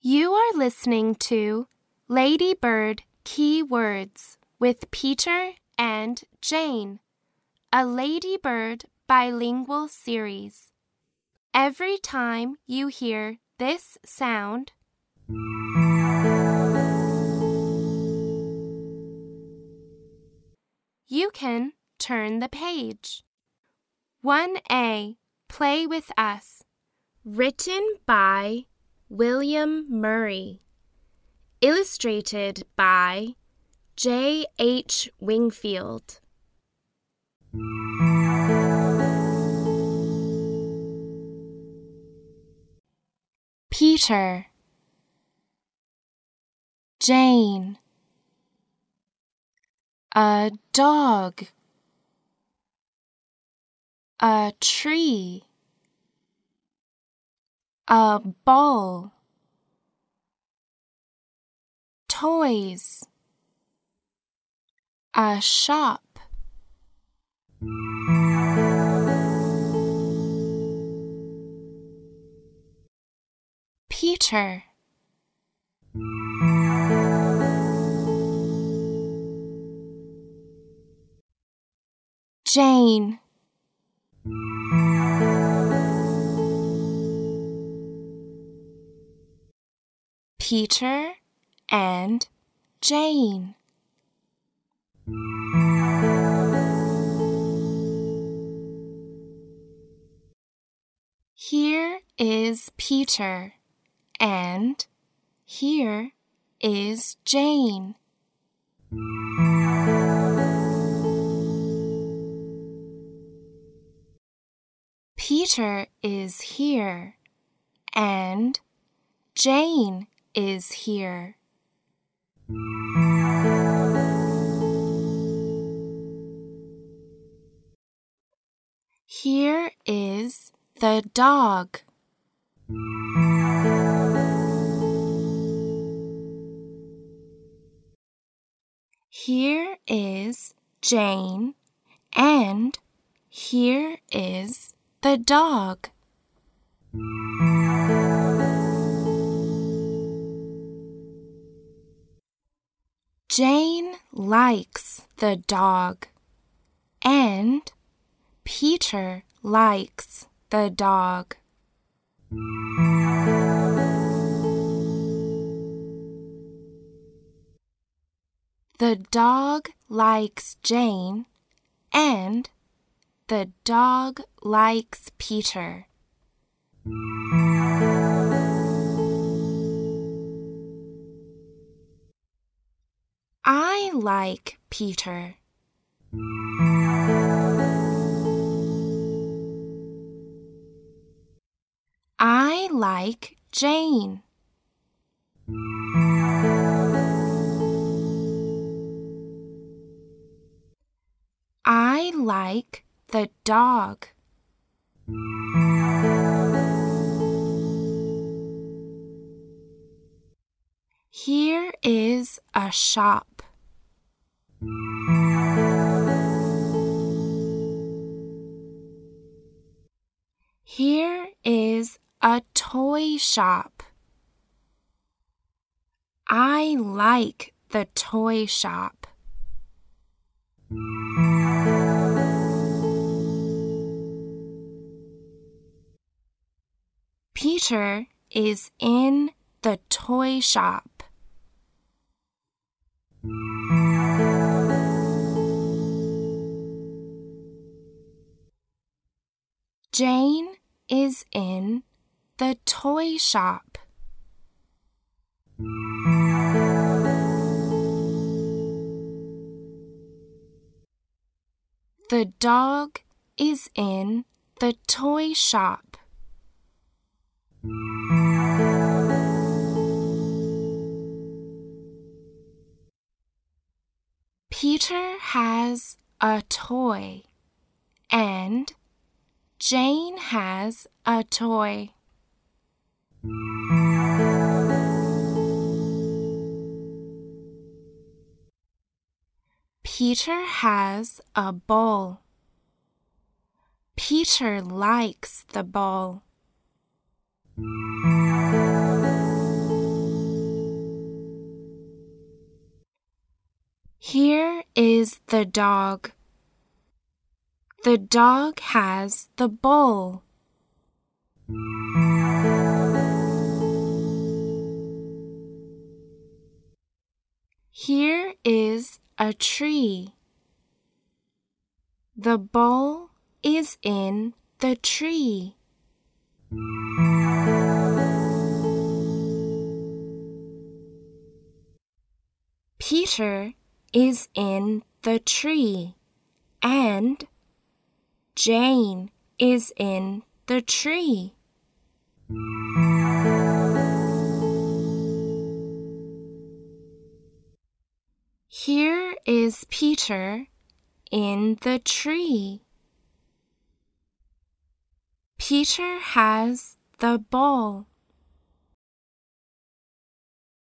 You are listening to Lady Bird Key Words with Peter and Jane, a Lady Bird bilingual series. Every time you hear this sound, you can turn the page. 1A Play with Us. Written by William Murray. Illustrated by J. H. Wingfield. Peter. Jane. A dog. A tree. A ball. Toys. A shop. Peter. Jane. Peter and Jane. Here is Peter and here is Jane. Peter is here and Jane is here. Here is the dog. Here is Jane and here is the dog. Likes the dog and Peter likes the dog. The dog likes Jane and the dog likes Peter. Like Peter. I like Jane. I like the dog. Here is a shop. Here is a toy shop. I like the toy shop. Peter is in the toy shop. Jane is in the toy shop. The dog is in the toy shop. Peter has a toy and Jane has a toy. Peter has a ball. Peter likes the ball. Here is the dog. The dog has the bowl. Here is a tree. The bowl is in the tree. Peter is in the tree and Jane is in the tree. Here is Peter in the tree. Peter has the ball.